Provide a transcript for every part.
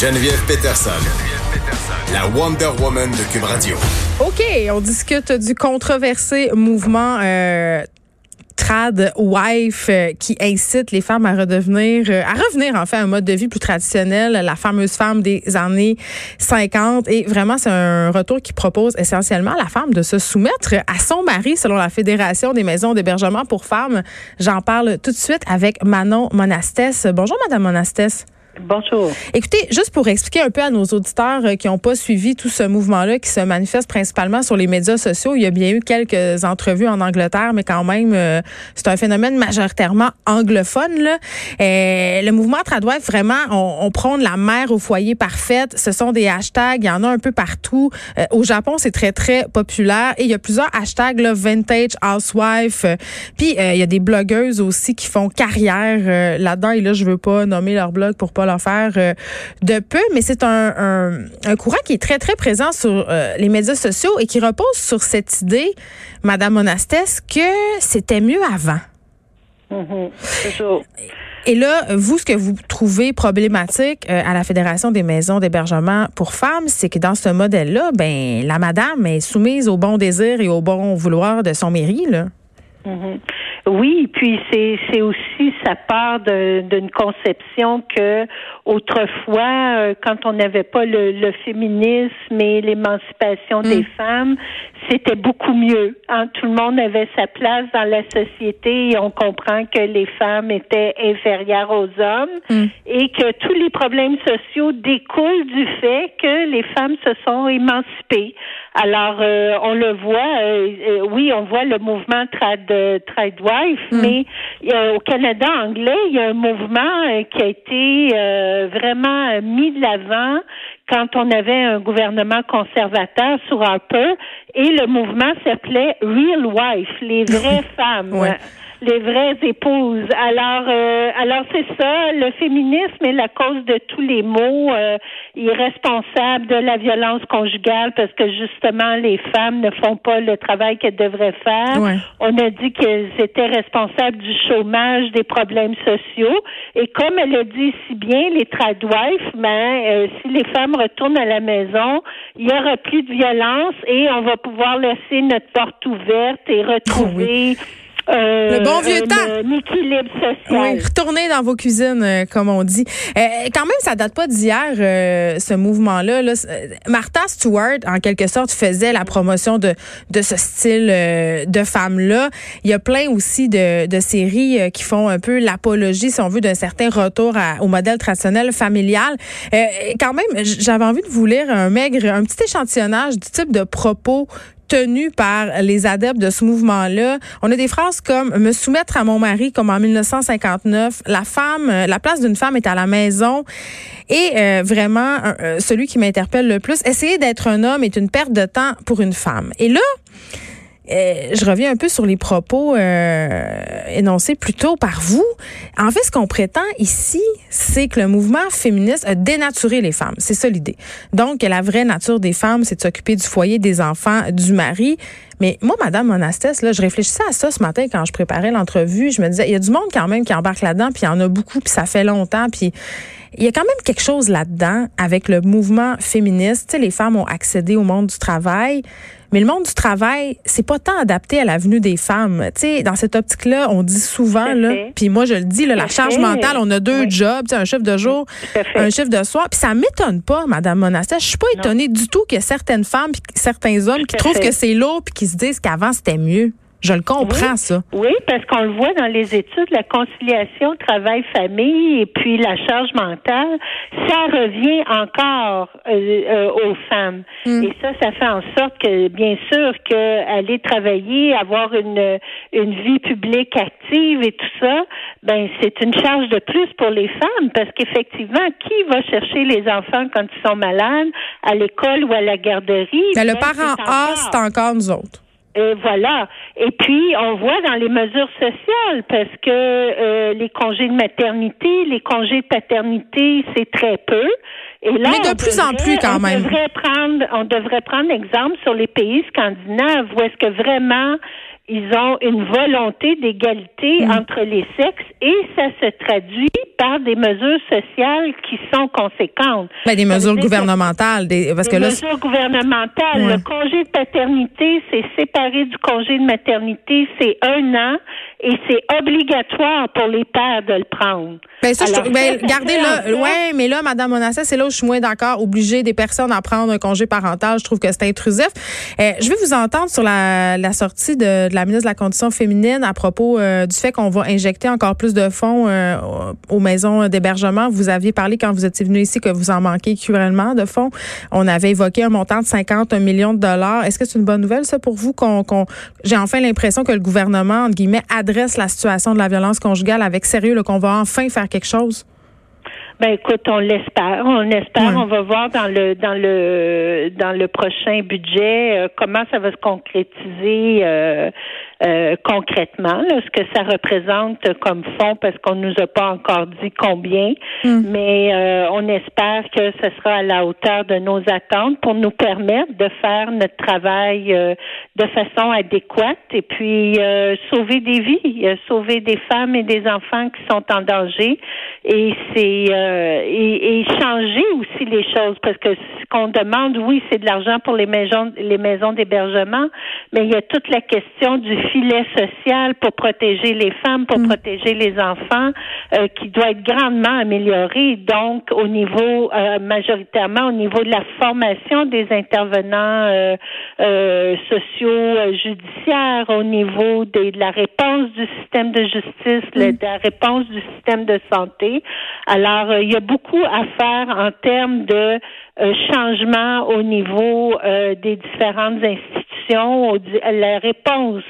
Geneviève Peterson, la Wonder Woman de Cube Radio. OK, on discute du controversé mouvement euh, trad wife euh, qui incite les femmes à redevenir euh, à revenir en fait à un mode de vie plus traditionnel, la fameuse femme des années 50 et vraiment c'est un retour qui propose essentiellement à la femme de se soumettre à son mari selon la Fédération des maisons d'hébergement pour femmes. J'en parle tout de suite avec Manon Monastès. Bonjour madame Monastès. Bonjour. Écoutez, juste pour expliquer un peu à nos auditeurs euh, qui n'ont pas suivi tout ce mouvement-là qui se manifeste principalement sur les médias sociaux, il y a bien eu quelques entrevues en Angleterre, mais quand même, euh, c'est un phénomène majoritairement anglophone. Là. Euh, le mouvement Tradwife, vraiment, on, on, prône la mère au foyer parfaite. Ce sont des hashtags, il y en a un peu partout. au Japon, c'est très, très populaire. Et il y a plusieurs hashtags, là, vintage housewife. Puis, il y a des blogueuses aussi qui font carrière là-dedans. Et là, je veux pas nommer leur blog pour pas leur faire euh, de peu, mais c'est un, un, courant qui est très, très présent sur euh, les médias sociaux et qui repose sur cette idée, Madame Monastès, que c'était mieux avant. Mm-hmm. Et là, vous, ce que vous trouvez problématique euh, à la Fédération des maisons d'hébergement pour femmes, c'est que dans ce modèle-là, ben la madame est soumise au bon désir et au bon vouloir de son mari, là. Mm-hmm. Oui, puis c'est c'est aussi ça part d'une conception que autrefois, euh, quand on n'avait pas le, le, féminisme et l'émancipation des mm. femmes, c'était beaucoup mieux. Hein? Tout le monde avait sa place dans la société et on comprend que les femmes étaient inférieures aux hommes mm. et que tous les problèmes sociaux découlent du fait que les femmes se sont émancipées. Alors, euh, on le voit, euh, oui, on voit le mouvement trad, trad Mm. Mais euh, au Canada anglais, il y a un mouvement euh, qui a été euh, vraiment mis de l'avant quand on avait un gouvernement conservateur sur Harper et le mouvement s'appelait Real Wife, les vraies femmes les vraies épouses. Alors, euh, alors c'est ça. Le féminisme est la cause de tous les maux. Euh, il est responsable de la violence conjugale parce que justement les femmes ne font pas le travail qu'elles devraient faire. On a dit qu'elles étaient responsables du chômage, des problèmes sociaux. Et comme elle a dit si bien, les tradwives, ben, euh, si les femmes retournent à la maison, il y aura plus de violence et on va pouvoir laisser notre porte ouverte et retrouver. Euh, le bon vieux temps. L'équilibre social. Oui, retourner dans vos cuisines, euh, comme on dit. Euh, quand même, ça date pas d'hier, ce mouvement-là. Là. Martha Stewart, en quelque sorte, faisait la promotion de, de ce style de femme-là. Il y a plein aussi de, de séries qui font un peu l'apologie, si on veut, d'un certain retour au modèle traditionnel familial. quand même, j'avais envie de vous lire un maigre, un petit échantillonnage du type de propos tenue par les adeptes de ce mouvement-là. On a des phrases comme me soumettre à mon mari comme en 1959, la femme, euh, la place d'une femme est à la maison et euh, vraiment euh, celui qui m'interpelle le plus, essayer d'être un homme est une perte de temps pour une femme. Et là, euh, je reviens un peu sur les propos euh, énoncés plus tôt par vous. En fait, ce qu'on prétend ici, c'est que le mouvement féministe a dénaturé les femmes. C'est ça l'idée. Donc, la vraie nature des femmes, c'est de s'occuper du foyer, des enfants, du mari. Mais moi, Madame Monastès, là, je réfléchissais à ça ce matin quand je préparais l'entrevue. Je me disais, il y a du monde quand même qui embarque là-dedans, puis il y en a beaucoup, puis ça fait longtemps, puis il y a quand même quelque chose là-dedans avec le mouvement féministe. Tu les femmes ont accédé au monde du travail. Mais le monde du travail, c'est pas tant adapté à la venue des femmes. Tu sais, dans cette optique-là, on dit souvent, là, puis moi je le dis, là, la charge mentale, on a deux jobs, un chiffre de jour, un chiffre de soir. Puis ça m'étonne pas, Madame Monastère. Je suis pas étonnée du tout que certaines femmes, puis certains hommes qui trouvent que c'est lourd, puis qui se disent qu'avant c'était mieux. Je le comprends, ça. Oui, parce qu'on le voit dans les études, la conciliation travail-famille et puis la charge mentale, ça revient encore euh, euh, aux femmes. Hmm. Et ça, ça fait en sorte que, bien sûr, qu'aller travailler, avoir une, une vie publique active et tout ça, ben c'est une charge de plus pour les femmes parce qu'effectivement, qui va chercher les enfants quand ils sont malades à l'école ou à la garderie? Ben, le ben, parent A, c'est encore nous autres. Et voilà. Et puis, on voit dans les mesures sociales, parce que euh, les congés de maternité, les congés de paternité, c'est très peu. Et là, Mais de plus en plus quand même. Devrait prendre, on devrait prendre exemple sur les pays scandinaves où est-ce que vraiment ils ont une volonté d'égalité mm. entre les sexes et ça se traduit par des mesures sociales qui sont conséquentes. Ben, des mesures gouvernementales, des, parce que mesures gouvernementales. Le congé de paternité, c'est séparé du congé de maternité, c'est un an et c'est obligatoire pour les pères de le prendre. Ben ça, je, ben, gardez là, ouais, mais là, Madame Monassa, c'est là où je suis moins d'accord. Obliger des personnes à prendre un congé parental, je trouve que c'est intrusif. Euh, je vais vous entendre sur la, la sortie de, de, la ministre de la Condition féminine à propos euh, du fait qu'on va injecter encore plus de fonds euh, aux maisons d'hébergement. Vous aviez parlé quand vous étiez venu ici que vous en manquez cruellement de fonds. On avait évoqué un montant de 50 millions de dollars. Est-ce que c'est une bonne nouvelle ça pour vous qu'on, j'ai enfin l'impression que le gouvernement entre guillemets adresse la situation de la violence conjugale avec sérieux, qu'on va enfin faire quelque chose? Ben écoute, on l'espère, on espère, on va voir dans le dans le dans le prochain budget euh, comment ça va se concrétiser euh, euh, concrètement, là, ce que ça représente comme fonds, parce qu'on nous a pas encore dit combien, hmm. mais euh, on espère que ce sera à la hauteur de nos attentes pour nous permettre de faire notre travail euh, de façon adéquate et puis sauver des vies, sauver des femmes et des enfants qui sont en danger et c'est et, et, changer aussi les choses parce que ce qu'on demande, oui, c'est de l'argent pour les maisons les maisons d'hébergement, mais il y a toute la question du filet social pour protéger les femmes, pour mm. protéger les enfants, euh, qui doit être grandement amélioré. Donc, au niveau, euh, majoritairement au niveau de la formation des intervenants euh, sociaux judiciaires, au niveau de la réponse du système de justice, mm. de la réponse du système de santé. Alors, il y a beaucoup à faire en termes de changement au niveau des différentes institutions, la réponse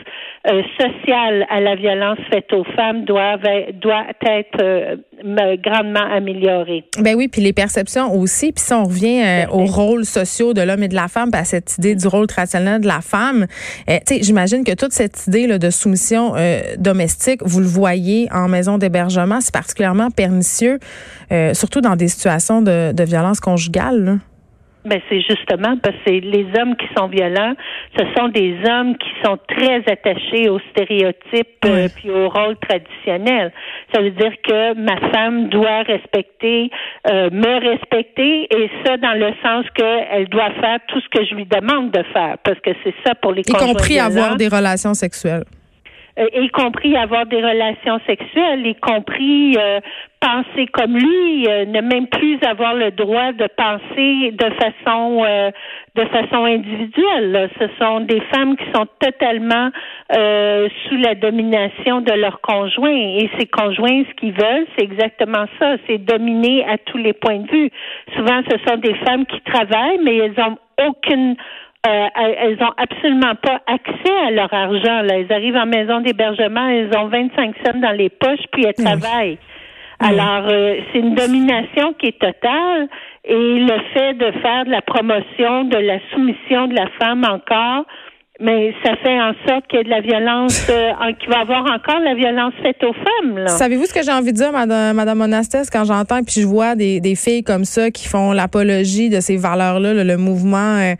euh, sociale à la violence faite aux femmes doit, doit être euh, grandement améliorée. Ben oui, puis les perceptions aussi. Puis si on revient euh, aux rôles sociaux de l'homme et de la femme, à cette idée du rôle traditionnel de la femme, tu sais, j'imagine que toute cette idée là, de soumission domestique, vous le voyez en maison d'hébergement, c'est particulièrement pernicieux, surtout dans des situations de, de violence conjugale. Là. Ben c'est justement parce que les hommes qui sont violents, ce sont des hommes qui sont très attachés aux stéréotypes euh, puis au rôle traditionnel. Ça veut dire que ma femme doit respecter, euh, me respecter, et ça dans le sens qu'elle doit faire tout ce que je lui demande de faire, parce que c'est ça pour les. Y compris avoir des relations sexuelles. Euh, y compris avoir des relations sexuelles, y compris euh, penser comme lui, euh, ne même plus avoir le droit de penser de façon de façon individuelle. Ce sont des femmes qui sont totalement sous la domination de leurs conjoints et ces conjoints, ce qu'ils veulent, c'est exactement ça, c'est dominer à tous les points de vue. Souvent, ce sont des femmes qui travaillent, mais elles ont aucune euh, elles ont absolument pas accès à leur argent. Là. Elles arrivent en maison d'hébergement, elles ont 25 cents dans les poches, puis elles travaillent. Alors, euh, c'est une domination qui est totale et le fait de faire de la promotion de la soumission de la femme encore, mais ça fait en sorte qu'il y a de la violence, euh, qu'il va y avoir encore la violence faite aux femmes. Savez-vous ce que j'ai envie de dire, Madame, Madame Monastès, quand j'entends puis je vois des, des filles comme ça qui font l'apologie de ces valeurs-là, le, mouvement euh,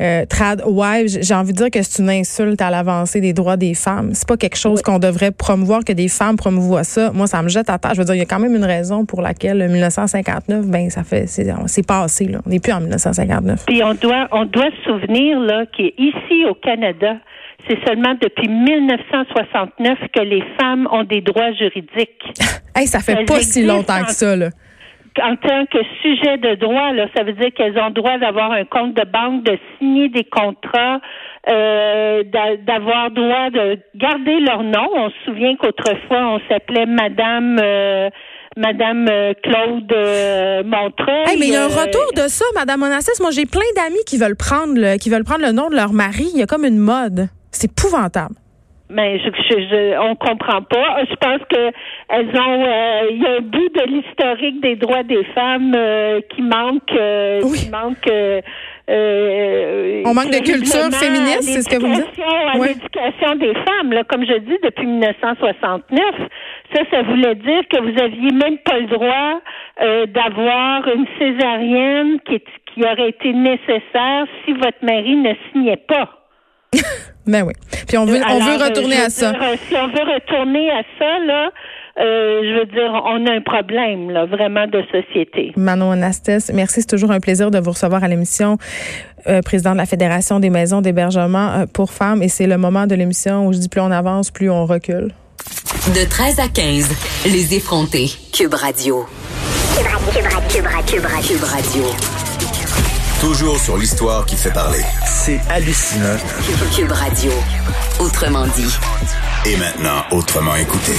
euh, trad wives, j'ai envie de dire que c'est une insulte à l'avancée des droits des femmes. C'est pas quelque chose qu'on devrait promouvoir, que des femmes promouvoient ça. Moi, ça me jette à terre. Je veux dire, il y a quand même une raison pour laquelle 1959, ben ça fait, c'est passé là. On n'est plus en 1959. Puis on doit, on doit se souvenir là qu'ici au Canada c'est seulement depuis 1969 que les femmes ont des droits juridiques. hey, ça fait pas si longtemps que ça, là en tant que sujet de droit, là, ça veut dire qu'elles ont droit d'avoir un compte de banque, de signer des contrats, euh, d'avoir droit de garder leur nom. On se souvient qu'autrefois on s'appelait Madame euh, Madame euh, Claude euh, Montreuil. mais il y a un euh, retour de ça, Madame Onassis. Moi, j'ai plein d'amis qui veulent prendre le, qui veulent prendre le nom de leur mari. Il y a comme une mode. C'est épouvantable. Mais je, je, on comprend pas. Je pense que elles ont, il y a un bout de l'historique des droits des femmes qui manque, qui manque. on manque de culture féministe, c'est ce que vous dites? l'éducation des femmes, là, comme je dis, depuis 1969. Ça, ça voulait dire que vous aviez même pas le droit euh, d'avoir une césarienne qui, qui aurait été nécessaire si votre mari ne signait pas. ben oui. Puis on veut, on veut retourner à ça. si on veut retourner à ça, là, euh, je veux dire, on a un problème, là, vraiment de société. Manon Anastès, merci. C'est toujours un plaisir de vous recevoir à l'émission. Euh, président de la Fédération des maisons d'hébergement euh, pour femmes. Et c'est le moment de l'émission où je dis plus on avance, plus on recule. De 13 à 15, les effrontés. Cube Radio. Cube Radio. Cube Radio. Cube Radio. Toujours sur l'histoire qui fait parler. C'est hallucinant. Cube Radio. Autrement dit. Et maintenant, autrement écouté.